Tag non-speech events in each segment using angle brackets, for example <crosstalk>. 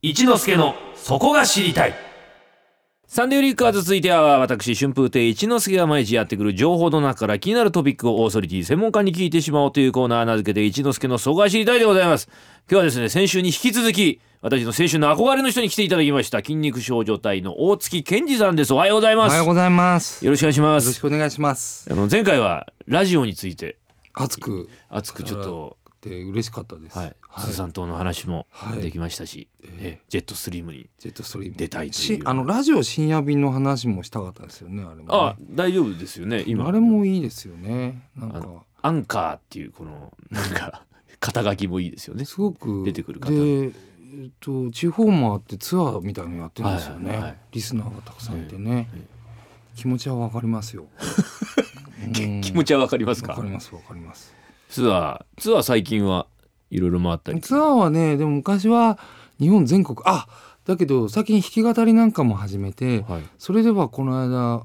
一之助のそこが知りたい。サンデーリッカーズ続いては私春風亭一之輔が毎日やってくる情報の中から気になるトピックをオーソリティ専門家に聞いてしまおうというコーナー名付けて一之輔のそこが知りたいでございます。今日はですね先週に引き続き私の青春の憧れの人に来ていただきました。筋肉少女隊の大月健二さんです。おはようございます。おはようございます。よよろしくお願いしまろしすくお願いします。あの前回はラジオについて。熱く。熱くちょっとて嬉しかったです。はい鈴さんとの話もはいできましたし、えジェットストリームにジェットストリーム出たいというしあのラジオ深夜便の話もしたかったですよねあれも、ね。あ大丈夫ですよね今あれもいいですよね。なんかアンカーっていうこのなんか <laughs> 肩書きもいいですよね。すごく出てくる方で、えっと地方もあってツアーみたいなのやってるんですよね。はいはいはいリスナーがたくさんいてね。ええ気持ちはわかりますよ。<laughs> うん気持ちはわかりますか？わかりますわかります。ツアーツアー最近はいろいろ回ったり。ツアーはねでも昔は日本全国あだけど最近弾き語りなんかも始めて、はい。それではこの間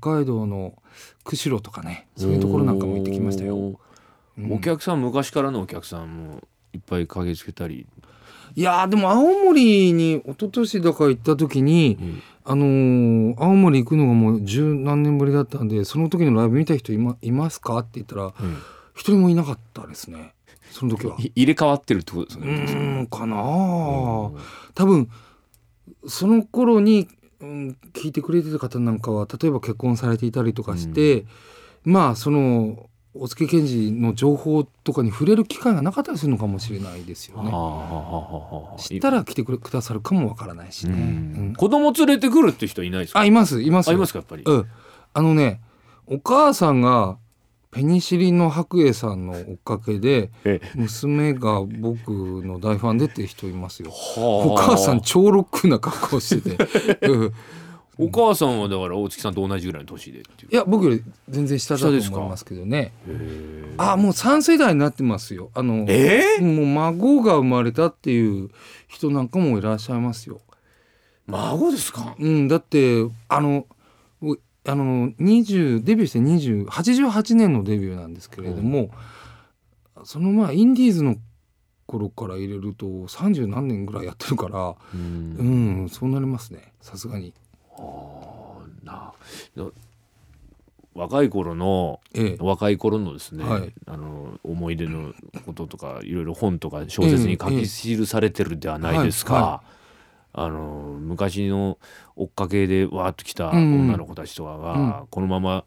北海道の釧路とかねそういうところなんかも行ってきましたよ。うん。お客さん昔からのお客さんもいっぱい駆けつけたり、いやーでも青森に一昨年だから行った時に、うん。あのー青森行くのがもう十何年ぶりだったんでその時のライブ見た人いまいますか？って言ったらうん一人もいなかったですね。その時は。い入れ替わってるってことですうね。ーんかな。多分その頃に、うん、聞いてくれてた方なんかは例えば結婚されていたりとかして、まあその大月健二の情報とかに触れる機会がなかったりするのかもしれないですよね。知ったら来てくれくださるかもわからないしね。うん。うん。子供連れてくるって人いないですか？あいますいます。あよいますかやっぱり、うん、あのねお母さんがペニシリンの白衣さんの追っかけでえ娘が僕の大ファンでっていう人いますよ。はあ。お母さん超ロックな格好してて、<laughs> うん。お母さんはだから大月さんと同じぐらいの年でいや僕より全然下だと思いますけどね。へあもう3世代になってますよ。あのええ？もう孫が生まれたっていう人なんかもいらっしゃいますよ。孫ですか？うん、だってあのうあの20デビューして20 88年のデビューなんですけれども、そのまあインディーズの頃から入れると30何年ぐらいやってるからううんんそうなりますね。さすがに。な若い頃のええ。若い頃のですね、はい。あの思い出のこととかいろいろ本とか小説に書き記されてるではないですか。はいはあの昔の追っかけでわーっと来たうん。女の子たちとかが、このまま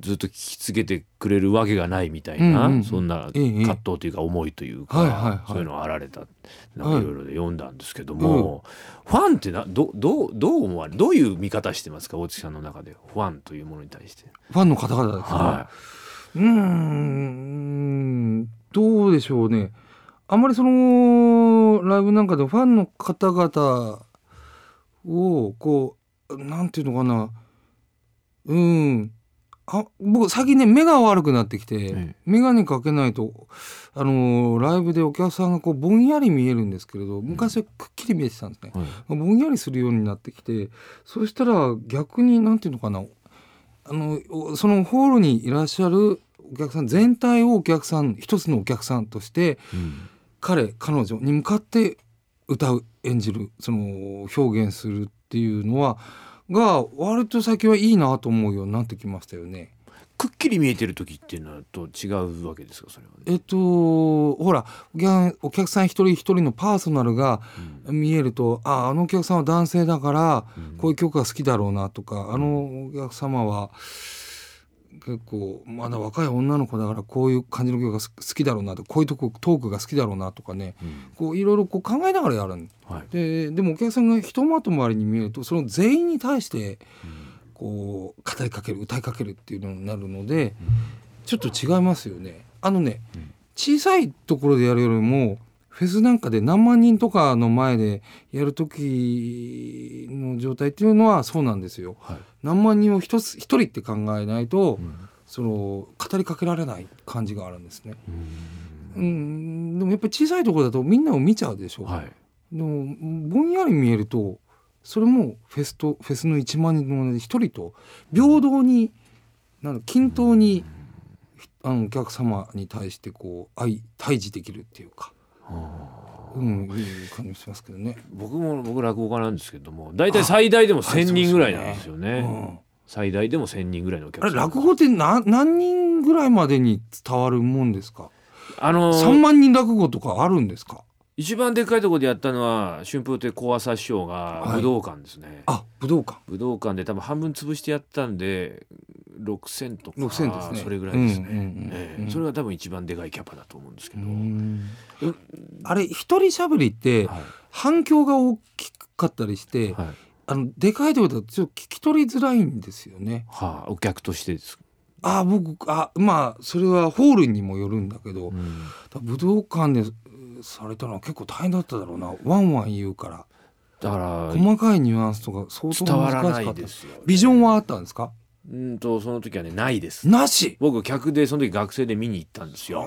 ずっと聞き続けてくれるわけがないみたいな、うんうんそんなええ葛藤というか思いというか、はいはいはい。そういうのがあられたなんはいかいろいろで読んだんですけども、ファンってなどどうどう思われどういう見方してますか大月さんの中でファンというものに対して。ファンの方々ですね。はうーんどうでしょうねあんまりそのライブなんかでファンの方々をこうなんていうのかな。うん。あ僕最近ね目が悪くなってきて、え眼鏡かけないとあのライブでお客さんがこうぼんやり見えるんですけれど昔はくっきり見えてたんですね。はい。ぼんやりするようになってきてそうしたら逆になんていうのかな。あのおそのホールにいらっしゃるお客さん全体をお客さん一つのお客さんとしてうん彼彼女に向かって歌う演じるその表現するっていうのはが割と最近はいいなと思うようになってきましたよね。くっきり見えてる時っていうのはと違うわけですかそれは、ね。えっとほらお客さん一人一人のパーソナルが見えるとああのお客さんは男性だからうんこういう曲が好きだろうなとかあのお客様は結構まだ若い女の子だからこういう感じの曲が好好きだろうなとこういうとこトークが好きだろうなとかねうん。こういろいろこう考えながらやるん。はい。ででもお客さんがひとまとまりに見えるとその全員に対してこう語りかける歌いかけるっていうのになるのでちょっと違いますよね。あのねうん。小さいところでやるよりもフェスなんかで何万人とかの前でやる時の状態っていうのはそうなんですよ。はい。何万人を一つ一人って考えないと、うん。その語りかけられない感じがあるんですね。うん。うん、でもやっぱり小さいところだとみんなを見ちゃうでしょ。はい。でもぼんやり見えるとそれもフェスとフェスの1万人の一人と平等になんだ均等にあのお客様に対してこう愛対峙できるっていうか、あうんいい感じしますけどね。僕も僕落語家なんですけども大体最大でも1,000人ぐらいなんですよね。うん最大でも1,000人ぐらいのお客あれさん落語って何何人ぐらいまでに伝わるもんですか？あのー三万人落語とかあるんですか？一番でっかいところでやったのは春風亭小朝師匠がはい武道館ですね、あ武道館。武道館で多分半分潰してやったんで6,000とか6000ですね。それぐらいですね、それが多分一番でかいキャパだと思うんですけど、あれ一人喋りってはい。反響が大きかったりして、はい。あのでかいところだとちょっと聞き取りづらいんですよね。はあ、お客としてです、あ僕あまあそれはホールにもよるんだけど、うん。武道館でえーされたのは結構大変だっただろうな。ワンワン言うから。だから細かいニュアンスとか相当難しかった。ですよ、ビジョンはあったんですか？うんとその時はねないです。なし？僕客でその時学生で見に行ったんですよ。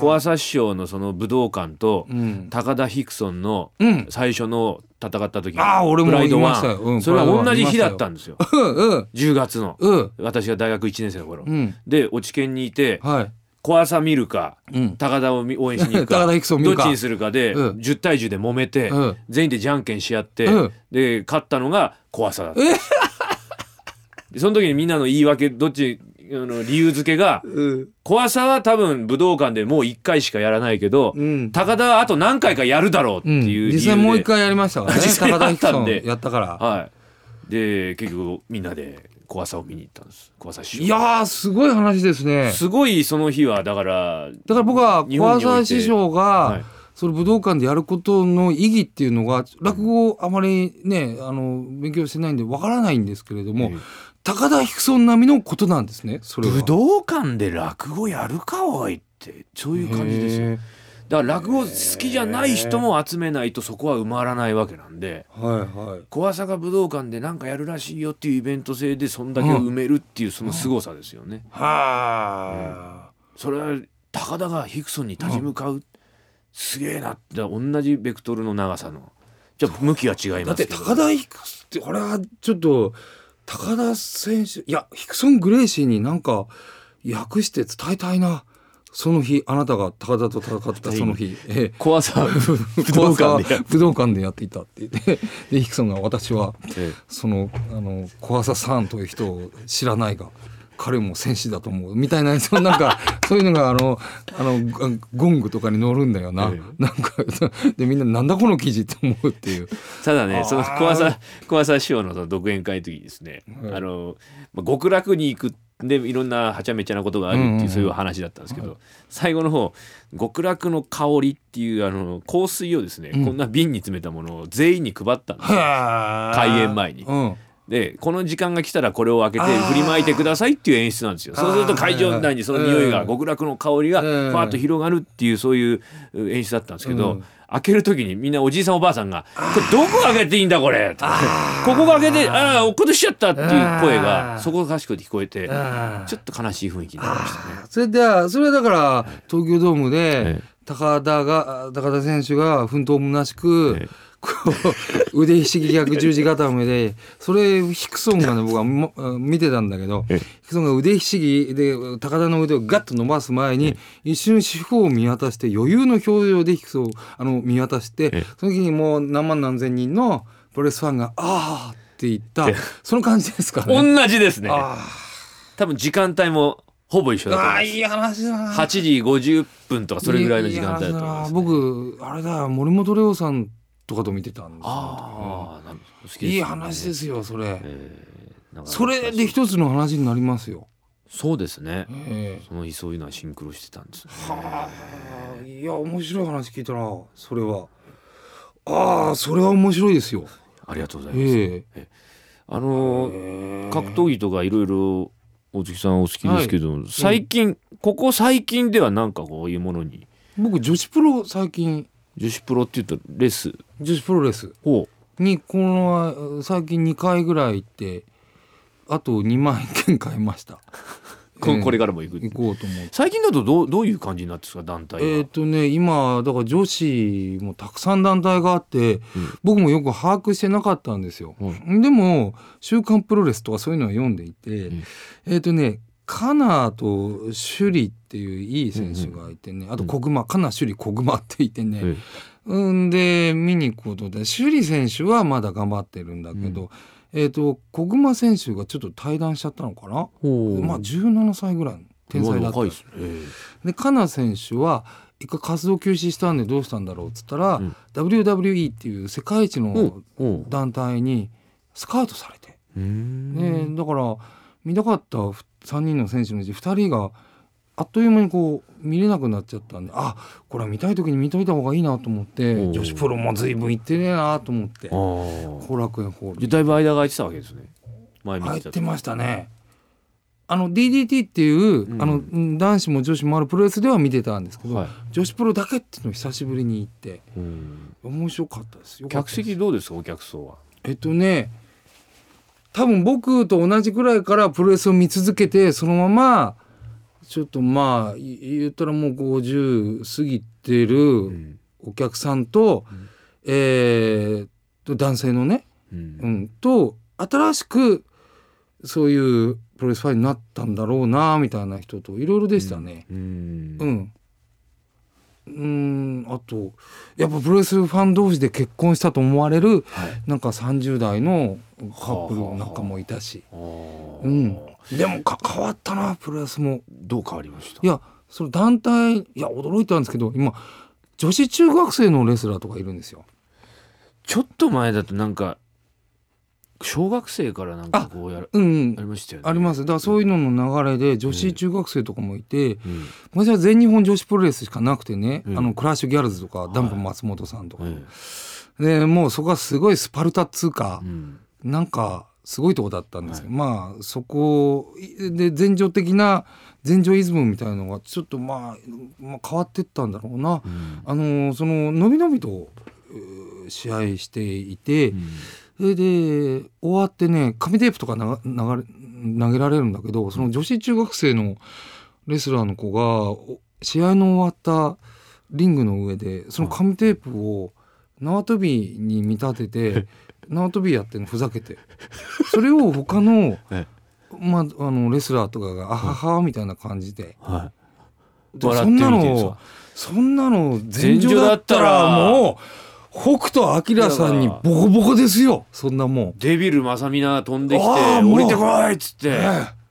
小朝師匠のその武道館とうん、高田ヒクソンのうん、最初の戦った時あー俺もプライドワしたよ。うんンそれは同じ日だったんですよ。うんうん。10月の。うん。私が大学1年生の頃。うん。で落ち研にいてはい。小朝見るかうん。高田を見応援しに行くか <laughs> 高田ヒクソン見るか。どっちにするかでうん。10対10で揉めてうん。全員でじゃんけんし合ってうん。で勝ったのが小朝だった。え？でその時にみんなの言い訳どっちあの理由付けがうん。小朝は多分武道館でもう1回しかやらないけどうん。高田はあと何回かやるだろうってうんいう理由で、実際もう一回やりましたからね。<laughs> 高田ったんで。やったから。はい。で結局みんなで小朝を見に行ったんです。小朝師匠。いやーすごい話ですね。すごいその日はだからだから僕は小日本において。朝師匠が、はい。その武道館でやることの意義っていうのが落語をあまりねあの勉強してないんでわからないんですけれども、ええ高田ヒクソン並みのことなんですねそれは。武道館で落語やるかおいってそういう感じですよ。へだから落語好きじゃない人も集めないとそこは埋まらないわけなんでーはいはい。小朝が武道館で何かやるらしいよっていうイベント性でそんだけを埋めるっていうその凄さですよね。はそれは高田がヒクソンに立ち向かう、すげえなって同じベクトルの長さの。じゃあ向きは違いだってますけど。高田ヒクソンってこれはちょっと高田選手いやヒクソン・グレイシーになんか訳して伝えたいな。その日あなたが高田と戦ったその日、ええ。小朝武道館で。武道館でやっていたって言って。でヒクソンが私はえそのあの小朝さんという人を知らないが彼も戦士だと思う。みたいなその <laughs> なんかそういうのがあのあのゴゴングとかに載るんだよな、えなんかでみんななんだこの記事って思うっていう。ただねその小朝小朝師匠のその独演会の時にですね、はい。あのまあ極楽に行くでいろんなはちゃめちゃなことがあるっていう、うんうんうん。そういう話だったんですけど、最後の方極楽の香りっていうあの香水をですね、うん。こんな瓶に詰めたものを全員に配ったんです開演前に。うん、でこの時間が来たらこれを開けて振りまいてくださいっていう演出なんですよ。そうすると会場内にその匂いうん。が極楽の香りがふうん。わっと広がるっていうそういう演出だったんですけど、うん。開ける時にみんなおじいさんおばあさんが「これどこ開けていいんだこれ」ここが開けてああ落っことしちゃった」っていう声あがーそこが賢く聞こえてちょっと悲しい雰囲気になりましたね。それではそれはだから東京ドームでええ高田が高田選手が奮闘むなしく、ええ腕ひしぎ逆十字固めでそれヒクソンがね僕はも見てたんだけどええ。ヒクソンが腕ひしぎで高田の腕をガッと伸ばす前に一瞬四方を見渡して余裕の表情でヒクソンをあの見渡してええ。その時にもう何万何千人のプロレスファンが「ああ」って言った。ええ。その感じですかね。同じですね。あ多分時間帯もほぼ一緒だと思います。あーいい話だな。8時50分とかそれぐらいの時間帯だと思います、な。僕あれだ森本レオさんとかと見てたんですよ。ああ、なんいい話ですよそれ、えーそれで一つの話になりますよ、そうですね。ええ。その日そういうのはシンクロしてたんですね。はあいや面白い話聞いたなそれは。ああそれは面白いですよ。ありがとうございます。ええ。あのー格闘技とかいろいろ大月さんお好きですけど、最近、ここ最近ではなんかこういうものに。僕女子プロ最近。女子プロって言うとレス女子プロレスをにこの最近2回ぐらい行ってあと2万円買いました。<laughs> ここれかからも行く、行こうと思って。最近だとどうどういう感じになってるんですか団体は、えっ、とね今だから女子もたくさん団体があって、僕もよく把握してなかったんですよ。うでも「週刊プロレス」とかそういうのは読んでいて、ん。えっ、とねカナーと首里っていういい選手がいてね、あと小熊、カナー首里小熊っていてね、えうんで見に行くことで首里選手はまだ頑張ってるんだけど、えっ、と小熊選手がちょっと退団しちゃったのかな、まあ17歳ぐらいの天才だった。ね。でカナ選手は一回活動休止したんでどうしたんだろうっつったら、うん。WWE っていう世界一の団体にスカウトされて、うー。んねだから見たかった3人の選手のうち2人があっという間にこう見れなくなっちゃったんであこれは見たい時に見といた方がいいなと思って女子プロも随分行ってねえなと思って後楽園ホール。だいぶ間が空いてたわけですね。前見てた入ってましたね。あの DDT っていう、うん。あのうん男子も女子もあるプロレスでは見てたんですけど、はい。女子プロだけっていうのを久しぶりに行ってうん。面白かったです。よ客席どうですかお客層は？えっとね多分僕と同じくらいからプロレスを見続けてそのままちょっとまあい言ったらもう50過ぎてうるん。お客さんと、うん。えーと男性のね、ううんん、と新しくそういうプロレスファンになったんだろうなみたいな人といろいろでしたね。うん。うん。うん、あとやっぱプロレスファン同士で結婚したと思われるはい。なんか30代のカップルなんかもいたし、うん、でもか変わったなプロレスも。どう変わりました？いやその団体いや驚いたんですけど今女子中学生のレスラーとかいるんですよ。ちょっと前だとなんか小学生からなんかこうやるうん。ありましたよね。ありますだからそういうのの流れで女子中学生とかもいて、うん。昔は全日本女子プロレスしかなくてね、うん。あのクラッシュギャルズとか、ダンプ松本さんとか、えでもうそこはすごいスパルタっつうかなんかすごいとこだったんですけど、まあそこで前場的な前場イズムみたいなのがちょっとまあ、まあ、変わってったんだろうな。うん。あのそののびのびと試合していて、うんそれで終わってね紙テープとかな流れ投げられるんだけどその女子中学生のレスラーの子がお試合の終わったリングの上でその紙テープを縄跳びに見立てて縄跳びやってんのふざけて。それを他のえまあ、あのレスラーとかが「あはは」みたいな感じで。はい。で笑ってそんなのそんなの前場だったら。もう北斗晶さんにボコボコですよそんなもん。デビル正美が飛んできて降りてこいっつって、ええ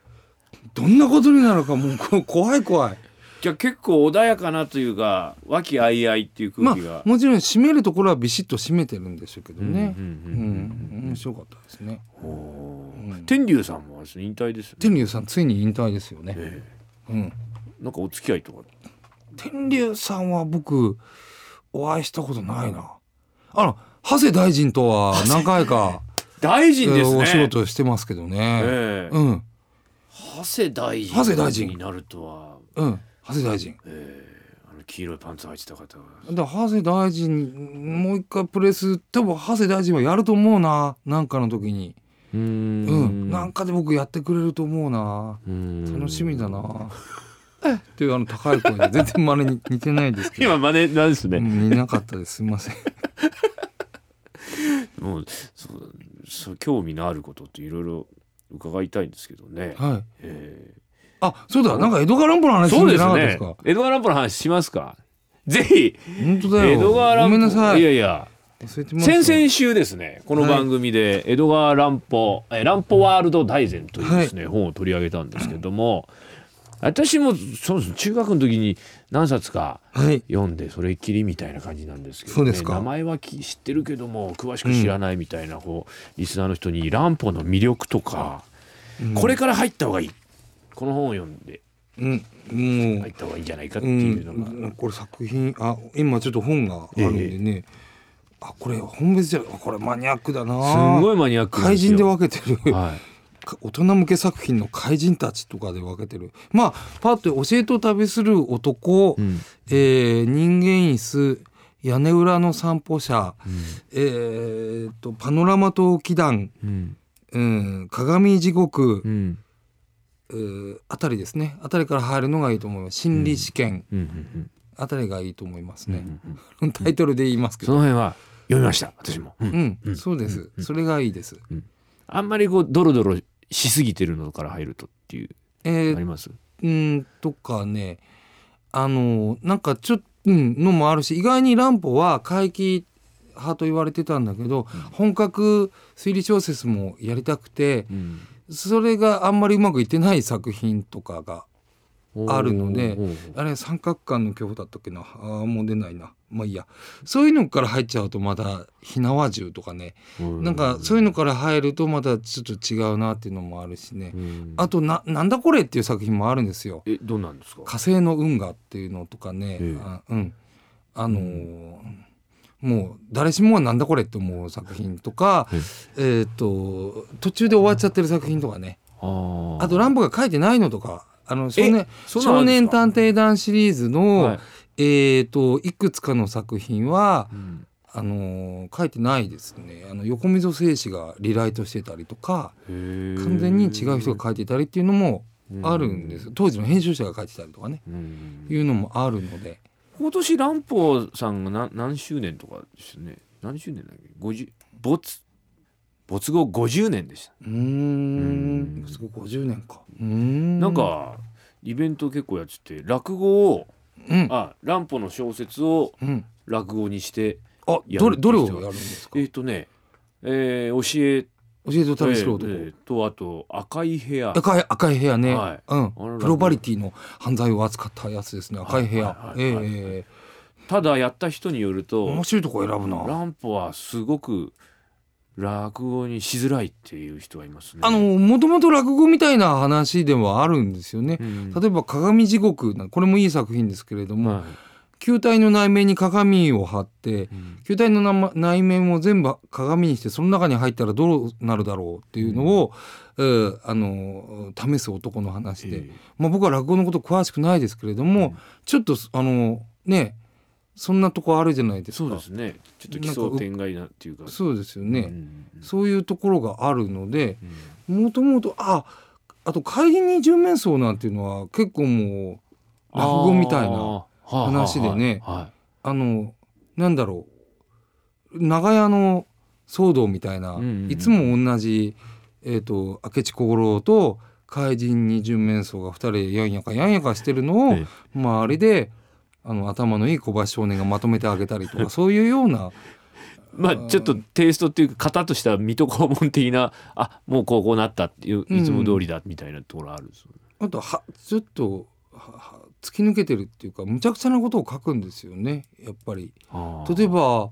どんなことになるかもうこ怖い怖い。じゃあ結構穏やかなというか和気あいあいっていうま空気が、あもちろん締めるところはビシッと締めてるんでしょうけどね。ううんん、面白かったですね。うん天竜さんもあれですね引退ですよね天竜さんついに引退ですよね。えうん。えなんかお付き合いとか天竜さんは僕お会いしたことないな。あの長谷大臣とは何回か大臣ですね。お仕事してますけどね。ええ。うん。長谷大臣長谷大臣。になるとは、うん。長谷大臣。ええ。あの黄色いパンツ履いてた方が。だ長谷大臣もう一回プレス多分長谷大臣はやると思うな。なんかの時に。うーん。うん。なんかで僕やってくれると思うな。楽楽しみだな。えっていうあの高い声で全然真似に似てないですけど。今真似なんですね、うん似なかったです。すいません。<laughs> もうそうそう興味のあることっていろいろ伺いたいんですけどね、はい。えあそうだ。なんか江戸川乱歩のえ話そうですね。江戸川乱歩の話しますか？ぜひ。本当だよ。江戸川乱歩。ごめんなさい。いやいや。先々週ですね。この番組で江戸川乱歩、え乱歩ワールド大全というですね、本を取り上げたんですけども私もそうです。中学の時に何冊かはい。読んでそれっきりみたいな感じなんですけど、ね、そうですか。名前はき知ってるけども詳しく知らないみたいな、こうリスナーの人に乱歩の魅力とか、うん。これから入った方がいい。この本を読んで。うんもう。入った方がいいんじゃないかってういうのが、ん、これ作品あ今ちょっと本があるんでね、あこれ本別じゃあこれマニアックだな。すごいマニアック怪人では分けてる、はい。か大人向け作品の怪人たちとかで分けてる。まあパッと教えと旅する男、うん。えー人間椅子屋根裏の散歩者、うん。えー、とパノラマ島祈願、うん。うん、鏡地獄う、ん。あたりですね。あたりから入るのがいいと思います。心理試験。うん。うんあたりがいいと思いますね、<laughs> タイトルで言いますけど。その辺は読みました私も、うん。そうです、それがいいですあんまりこうドロドロしすぎてるのから入るとっていうえー、あります？うんとかね。あのなんかちょっと、うん、のもあるし意外に乱歩は怪奇派と言われてたんだけど、本格推理小説もやりたくてうん。それがあんまりうまくいってない作品とかがあるのであれ三角関の恐怖だったっけな。あーもう出ないな。まあいいや。そういうのから入っちゃうとまた火縄銃とかね。なんかそういうのから入るとまたちょっと違うなっていうのもあるしね。うん。あとな「なんだこれ」っていう作品もあるんですよ。えどうなんですか？火星の運河っていうのとかね、ええ。あうん。あのーもう誰しもがなんだこれって思う作品とか、えっ、と途中で終わっちゃってる作品とかね。あと乱歩が書いてないのとかあの少年少年探偵団シリーズの、はい。えっ、といくつかの作品はうん。あのー書いてないですね。あの横溝正史がリライトしてたりとか完全に違う人が書いてたりっていうのもあるんです当時の編集者が書いてたりとかね。うん。いうのもあるので。今年蘭歩さんが何何周年とかですよね？何周年だっけ？50没没後50年でした。うーん。すごい50年か。うーんなんかイベント結構やってて落語をうん。あ乱歩の小説をうん。落語にしてあやどれどれをやるんですか？えっ、とね、えー、教え教えて旅する男、えーとあと赤い部屋。赤い赤い部屋ね、はい。うん。プロバリティの犯罪を扱ったやつですね。赤い部屋、はいはいはい。はいえただやった人によるえと面白いとこ選ぶな。乱歩はすごく落語にしづらいっていう人がいますね。あのもともと落語みたいな話ではあるんですよね、うん。例えば鏡地獄なこれもいい作品ですけれども、はい。球体の内面に鏡を貼ってうん。球体のな内面を全部鏡にしてその中に入ったらどうなるだろうっていうのを、えーあの試す男の話で、ええ。まあ、僕は落語のこと詳しくないですけれども、ちょっとあのねそんなとこあるじゃないですか。そうですね。ちょっと奇想天外なっていうか。そうですよね、うん。そういうところがあるのでうん。もともとああと怪人に十面相なんていうのは結構もう落語みたいな話でね。はい。はいのなんだろう。長屋の騒動みたいな、うんうんうん。いつも同じ、えー、と明智小五郎と怪人に十面相が二人でやんやかやんやかしてるのを、え。周りであの頭のいい小橋少年がまとめてあげたりとか <laughs> そういうようなまあちょっとテイストっていうか型としては水戸黄門的なあもうこうこうなったっていううんいつも通りだみたいなところあるんですよね。あとはちょっとはは突き抜けてるっていうかむちゃくちゃなことを書くんですよねやっぱり。例えば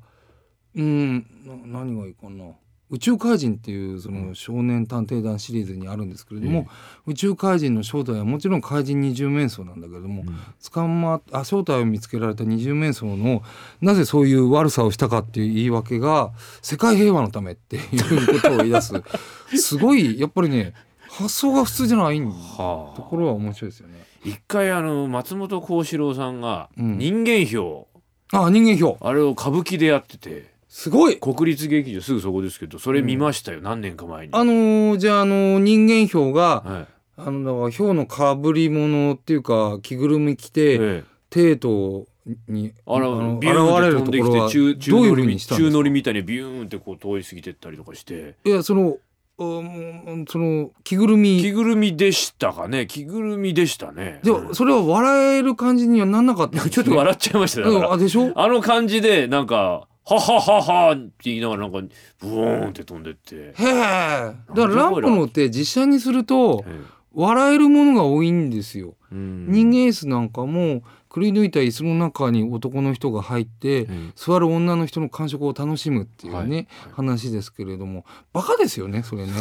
うんな何がいいかな宇宙怪人っていうその少年探偵団シリーズにあるんですけれども、宇宙怪人の正体はもちろん怪人二十面相なんだけれども、うん。捕まあ正体を見つけられた二十面相のなぜそういう悪さをしたかっていう言い訳が世界平和のためっていうことを言い出す。<laughs> すごいやっぱりね発想が普通じゃないはあところは面白いですよね。一回あの松本幸四郎さんがうん。人間票、あ人間表あれを歌舞伎でやっててすごい。国立劇場すぐそこですけどそれ見ましたよ、何年か前に。あのーじゃあ、あのー人間表が、はい。あのだからヒョウのかぶり物っていうか着ぐるみ着て、ええ。テートにあらのビューンって飛んできて中中どういうふう乗りにしたんですか？中乗りみたいにビューンってこう通り過ぎてったりとかして。いやそのうんその着ぐるみ。着ぐるみでしたかね。着ぐるみでしたね。でうん。それは笑える感じにはなんなかったんですね。<laughs> ちょっと笑っちゃいましただから。うんあでしょ？あの感じでなんか「はははは」って言いながらなんかブーンって飛んでって、へえだからランプのって実写にするとえ笑えるものが多いんですよ、人間椅子なんかもくり抜いた椅子の中に男の人が入って、ええ座る女の人の感触を楽しむっていうね、はい。はい。話ですけれどもバカですよねそれね。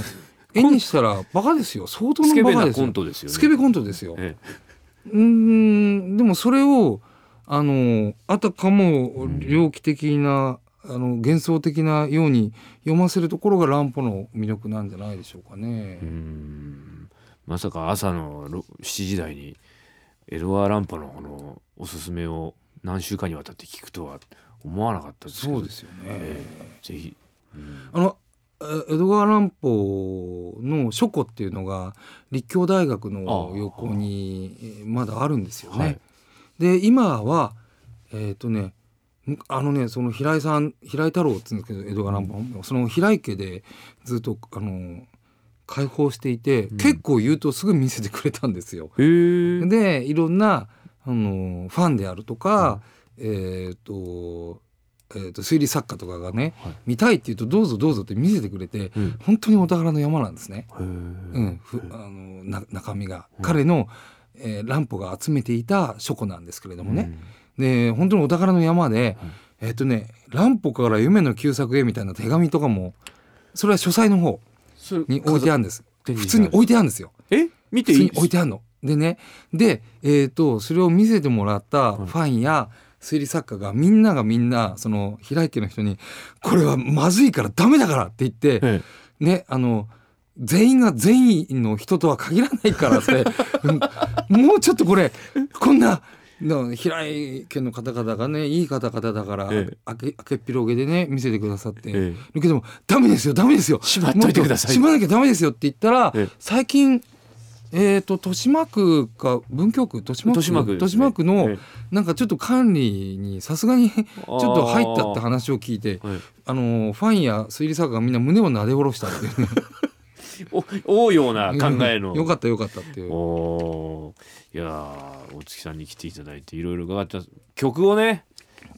絵にしたらバカですよ。相当のバカですよ。コントですよね。スケベコントですよ、え。うーんでもそれをあのあたかも猟奇的な、あの幻想的なように読ませるところが乱歩の魅力なんじゃないでしょうかね。まさか朝のろ7時台にエドワー・ランパのこのおすすめを何週間にわたって聞くとは思わなかったですけど。そうですよね。ええぜひ、うん。あのえ江戸川乱歩の書庫っていうのが立教大学の横にえーまだあるんですよね。はいで今はえっ、とねむあのねその平井さん平井太郎って言うんですけど江戸川乱歩、その平井家でずっとあの開放していて、うん。結構言うとすぐ見せてくれたんですよ。でいろんなあのファンであるとか、えっ、と,、えー、と推理作家とかがね、はい。見たいって言うとどうぞどうぞって見せてくれてうん。本当にお宝の山なんですね。うん、ふあのな中身が、うん。彼の、えー、乱歩が集めていた書庫なんですけれどもね、で本当にお宝の山で、えっ、とね乱歩から夢の旧作へみたいな手紙とかもそれは書斎の方に置いてあるんです。普通に置いてあるんですよ。え？見て普通いいに置いてあるの。でねで、えー、とそれを見せてもらったファンや推理作家がみんながみんなその平井家の人に「これはまずいからダメだから」って言って、え。ねあの全員が全員の人とは限らないからって。う <laughs> んもうちょっとこれこんなの平井家の方々がねいい方々だから、ええ。あけあけっぴろげでね見せてくださって。ええ。るけどもダメですよダメですよ。しまっといてください。しまなきゃダメですよって言ったら、ええ。最近えー、と豊島区か文京区豊島区豊島区ね。の、えなんかちょっと管理にさすがにちょっと入ったって話を聞いてああのファンや推理作家がみんな胸をなで下ろしたっていうね <laughs> おおうような考えの。よかったよかったっていう。おー。いやー大月さんに来ていただいていろいろ伺った。曲をね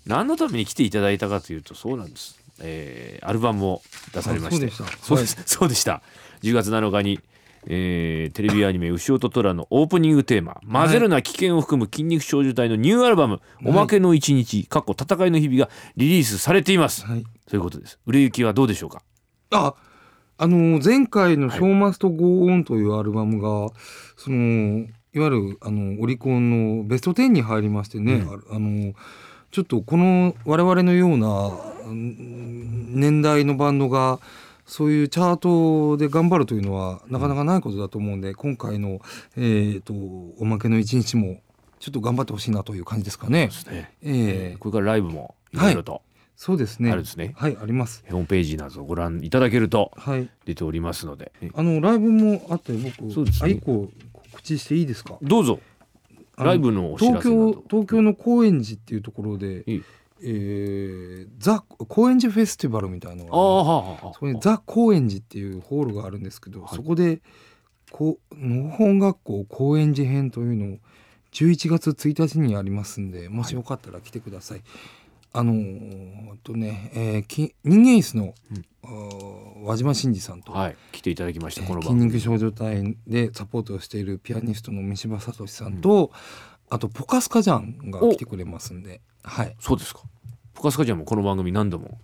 何のために来ていただいたかというとそうなんです、えーアルバムを出されまして。あそうでした。そうです、そうでした。10月7日に、えーテレビアニメ「牛音虎」のオープニングテーマ「混ぜるな危険」を含む筋肉少女隊のニューアルバム「おまけの一日」かっこ戦いの日々がリリースされています、はい。ということです。売れ行きはどうでしょうか？ああの前回の「ショーマストゴーオン」というアルバムが、そのいわゆるあのオリコンのベスト10に入りましてね、うん。ああのちょっとこの我々のようなうん年代のバンドがそういうチャートで頑張るというのはなかなかないことだと思うんで今回の、えー、とおまけの一日もちょっと頑張ってほしいなという感じですかね。ね、えーこれからライブもいろいろと、そうですね。あるんですねはい、あります。ホームページなどをご覧いただけるとはい。出ておりますのであのライブもあって僕、そうですねあ一個告知していいですか？どうぞライブのお知ら東京東京の高円寺っていうところで、いいえー、ザ高円寺フェスティバルみたいなのがあそこにザ高円寺っていうホールがあるんですけど、はいそこでこう農本学校高円寺編というのを11月1日にありますんでもしよかったら来てください。あのー、とね、えー、き人間椅子の、うん。和島真二さんと、はい。来ていただきましたこの筋番組。肉少女隊でサポートをしているピアニストの三島聡さんと、あとポカスカジャンが来てくれますんで、はい。そうですか。ポカスカちゃんもこの番組何度も。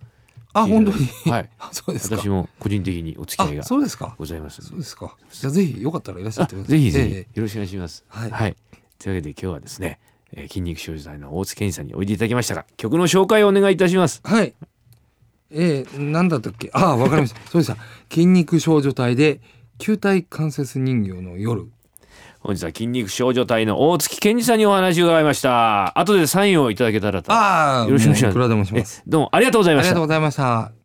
あ本当に？はい。<laughs> あそうですか。私も個人的にお付き合いあがそうですか。ございますそうですか。じゃあぜひよかったらいらっしゃってください。ぜひぜひ。えよろしくお願いします。はい。というわけで今日はですね、えー筋肉少女隊の大津健二さんにおいでいただきましたが曲の紹介をお願いいたしますえはい。えー、なんだったっけ？あわかりました。<laughs> そうでした。筋肉少女隊で球体関節人形の夜。本日は筋肉少女隊の大月健二さんにお話を伺いました後でサインをいただけたらとああ、よろしくお願いしますどうもありがとうございましたありがとうございました。